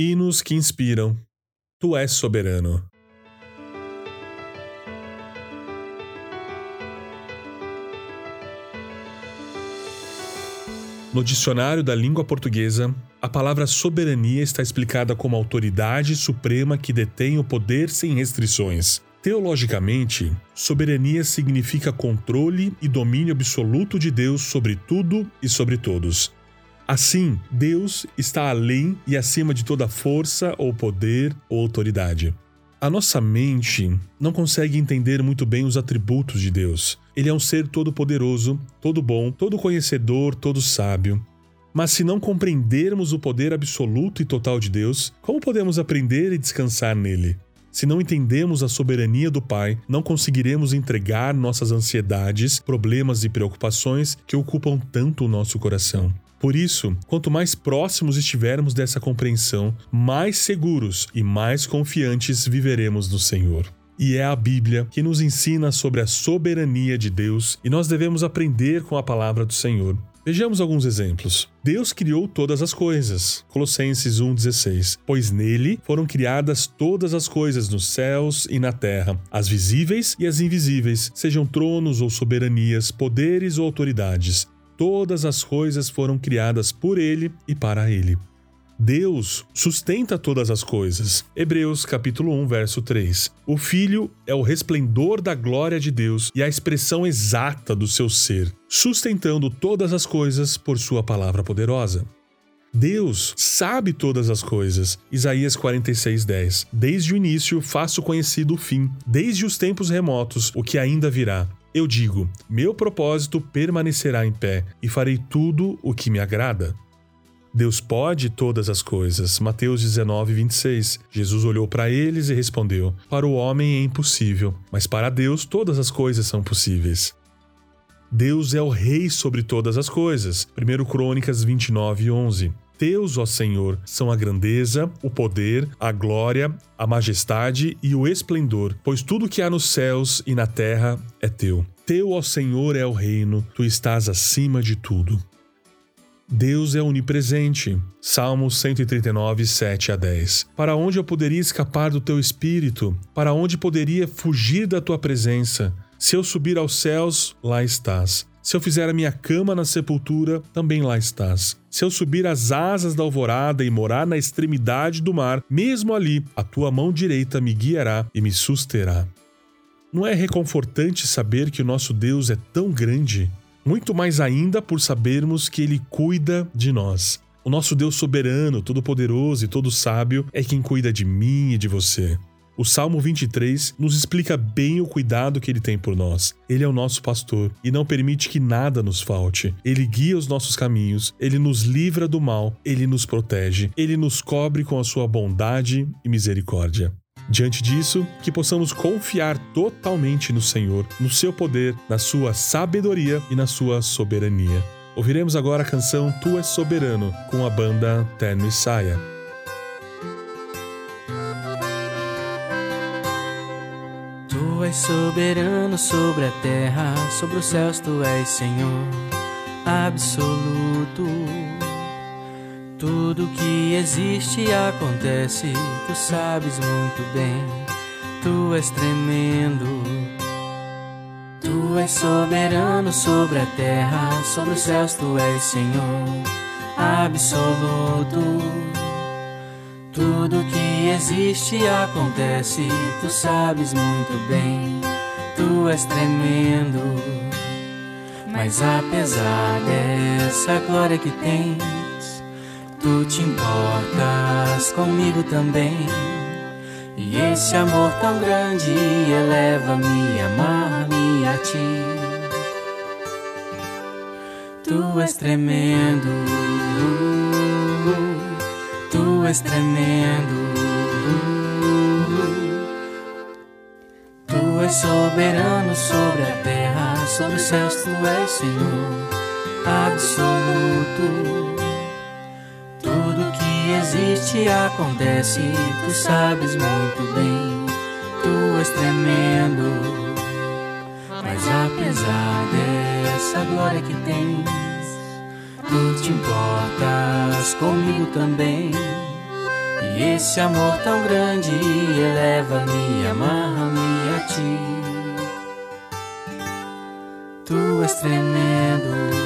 Hinos que inspiram. Tu és soberano. No dicionário da língua portuguesa, a palavra soberania está explicada como autoridade suprema que detém o poder sem restrições. Teologicamente, soberania significa controle e domínio absoluto de Deus sobre tudo e sobre todos. Assim, Deus está além e acima de toda força ou poder ou autoridade. A nossa mente não consegue entender muito bem os atributos de Deus. Ele é um ser todo-poderoso, todo bom, todo conhecedor, todo sábio. Mas se não compreendermos o poder absoluto e total de Deus, como podemos aprender e descansar nele? Se não entendemos a soberania do Pai, não conseguiremos entregar nossas ansiedades, problemas e preocupações que ocupam tanto o nosso coração. Por isso, quanto mais próximos estivermos dessa compreensão, mais seguros e mais confiantes viveremos no Senhor. E é a Bíblia que nos ensina sobre a soberania de Deus e nós devemos aprender com a palavra do Senhor. Vejamos alguns exemplos. Deus criou todas as coisas. Colossenses 1:16. Pois nele foram criadas todas as coisas nos céus e na terra, as visíveis e as invisíveis, sejam tronos ou soberanias, poderes ou autoridades. Todas as coisas foram criadas por ele e para ele. Deus sustenta todas as coisas. Hebreus capítulo 1, verso 3. O Filho é o resplendor da glória de Deus e a expressão exata do seu ser, sustentando todas as coisas por sua palavra poderosa. Deus sabe todas as coisas. Isaías 46:10. Desde o início faço conhecido o fim, desde os tempos remotos o que ainda virá. Eu digo: meu propósito permanecerá em pé e farei tudo o que me agrada. Deus pode todas as coisas. Mateus 19, 26. Jesus olhou para eles e respondeu: Para o homem é impossível, mas para Deus todas as coisas são possíveis. Deus é o Rei sobre todas as coisas. 1 Crônicas 29, 11. Teus, ó Senhor, são a grandeza, o poder, a glória, a majestade e o esplendor, pois tudo que há nos céus e na terra é teu. Teu, ó Senhor, é o reino, tu estás acima de tudo. Deus é onipresente. Salmos 139, 7 a 10. Para onde eu poderia escapar do teu espírito? Para onde poderia fugir da tua presença? Se eu subir aos céus, lá estás. Se eu fizer a minha cama na sepultura, também lá estás. Se eu subir as asas da alvorada e morar na extremidade do mar, mesmo ali, a tua mão direita me guiará e me susterá. Não é reconfortante saber que o nosso Deus é tão grande? Muito mais ainda por sabermos que Ele cuida de nós. O nosso Deus soberano, todo-poderoso e todo sábio é quem cuida de mim e de você. O Salmo 23 nos explica bem o cuidado que ele tem por nós. Ele é o nosso pastor e não permite que nada nos falte. Ele guia os nossos caminhos, ele nos livra do mal, ele nos protege, ele nos cobre com a sua bondade e misericórdia. Diante disso, que possamos confiar totalmente no Senhor, no seu poder, na sua sabedoria e na sua soberania. Ouviremos agora a canção Tu és soberano com a banda Terno e Saia. Tu és soberano sobre a terra, sobre os céus tu és Senhor absoluto. Tudo que existe acontece, tu sabes muito bem, tu és tremendo. Tu és soberano sobre a terra, sobre os céus tu és Senhor absoluto. Tudo que existe acontece, tu sabes muito bem, tu és tremendo. Mas apesar dessa glória que tens, tu te importas comigo também. E esse amor tão grande eleva-me, amar-me a ti. Tu és tremendo és tremendo. Tu és soberano sobre a terra, sobre os céus, tu és Senhor absoluto. Tudo que existe acontece, tu sabes muito bem, tu és tremendo. Mas apesar dessa glória que tens, tu te importas comigo também. E esse amor tão grande eleva-me, amarra-me a ti. Tu és tremendo.